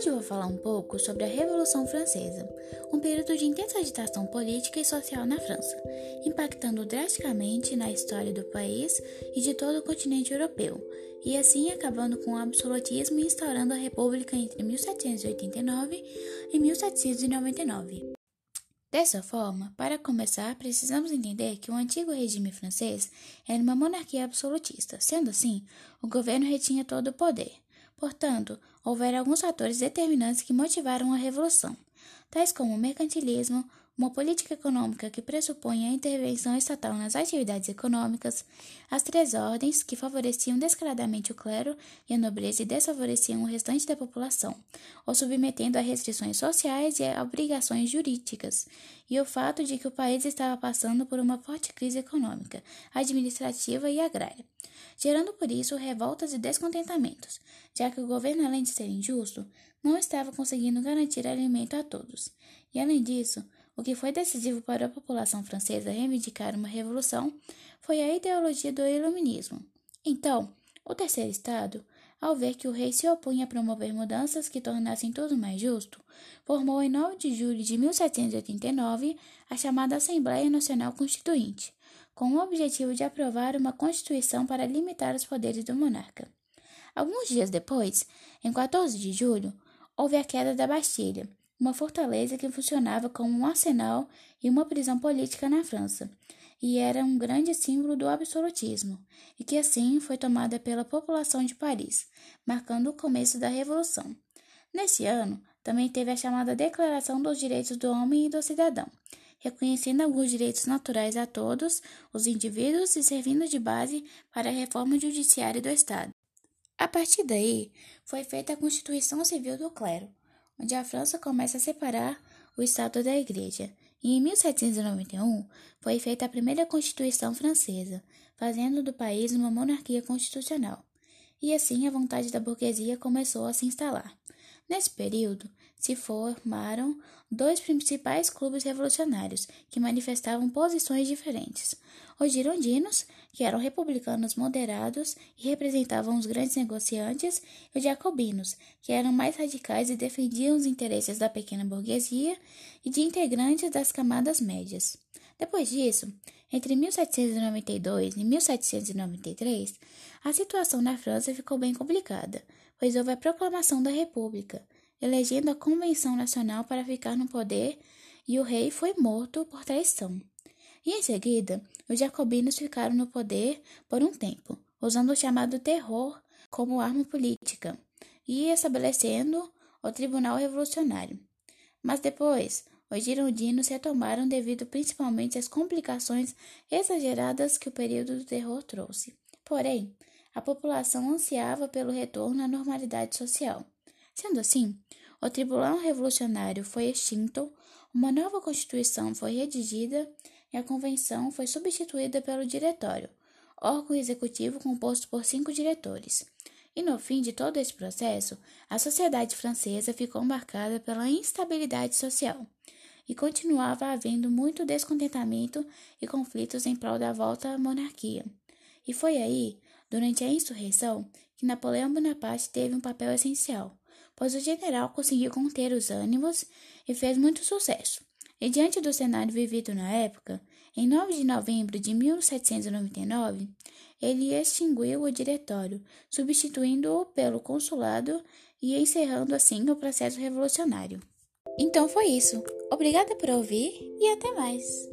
Hoje eu vou falar um pouco sobre a Revolução Francesa, um período de intensa agitação política e social na França, impactando drasticamente na história do país e de todo o continente europeu, e assim acabando com o absolutismo e instaurando a República entre 1789 e 1799. Dessa forma, para começar, precisamos entender que o antigo regime francês era uma monarquia absolutista. Sendo assim, o governo retinha todo o poder. Portanto, houveram alguns fatores determinantes que motivaram a revolução, tais como o mercantilismo, uma política econômica que pressupõe a intervenção estatal nas atividades econômicas, as três ordens, que favoreciam descaradamente o clero e a nobreza e desfavoreciam o restante da população, ou submetendo a restrições sociais e a obrigações jurídicas, e o fato de que o país estava passando por uma forte crise econômica, administrativa e agrária, gerando por isso revoltas e descontentamentos, já que o governo, além de ser injusto, não estava conseguindo garantir alimento a todos. E além disso, o que foi decisivo para a população francesa reivindicar uma revolução foi a ideologia do iluminismo. Então, o terceiro estado, ao ver que o rei se opunha a promover mudanças que tornassem tudo mais justo, formou em 9 de julho de 1789 a chamada Assembleia Nacional Constituinte, com o objetivo de aprovar uma constituição para limitar os poderes do monarca. Alguns dias depois, em 14 de julho, houve a queda da Bastilha, uma fortaleza que funcionava como um arsenal e uma prisão política na França, e era um grande símbolo do absolutismo, e que assim foi tomada pela população de Paris, marcando o começo da Revolução. Nesse ano, também teve a chamada Declaração dos Direitos do Homem e do Cidadão, reconhecendo alguns direitos naturais a todos os indivíduos e servindo de base para a reforma judiciária do Estado. A partir daí, foi feita a Constituição Civil do Clero, onde a França começa a separar o Estado da Igreja. E em 1791 foi feita a primeira Constituição Francesa, fazendo do país uma monarquia constitucional. E assim a vontade da burguesia começou a se instalar. Nesse período, se formaram dois principais clubes revolucionários que manifestavam posições diferentes: os girondinos, que eram republicanos moderados e representavam os grandes negociantes, e os jacobinos, que eram mais radicais e defendiam os interesses da pequena burguesia e de integrantes das camadas médias. Depois disso, entre 1792 e 1793, a situação na França ficou bem complicada, pois houve a proclamação da República elegendo a Convenção Nacional para ficar no poder, e o rei foi morto por traição. E em seguida, os jacobinos ficaram no poder por um tempo, usando o chamado terror como arma política e estabelecendo o Tribunal Revolucionário. Mas depois, os girondinos retomaram devido principalmente às complicações exageradas que o período do terror trouxe. Porém, a população ansiava pelo retorno à normalidade social. Sendo assim, o Tribunal Revolucionário foi extinto, uma nova Constituição foi redigida e a Convenção foi substituída pelo Diretório, órgão executivo composto por cinco diretores. E no fim de todo esse processo, a sociedade francesa ficou marcada pela instabilidade social e continuava havendo muito descontentamento e conflitos em prol da volta à monarquia. E foi aí, durante a insurreição, que Napoleão Bonaparte teve um papel essencial pois o general conseguiu conter os ânimos e fez muito sucesso. E diante do cenário vivido na época, em 9 de novembro de 1799, ele extinguiu o diretório, substituindo-o pelo consulado e encerrando assim o processo revolucionário. Então foi isso. Obrigada por ouvir e até mais!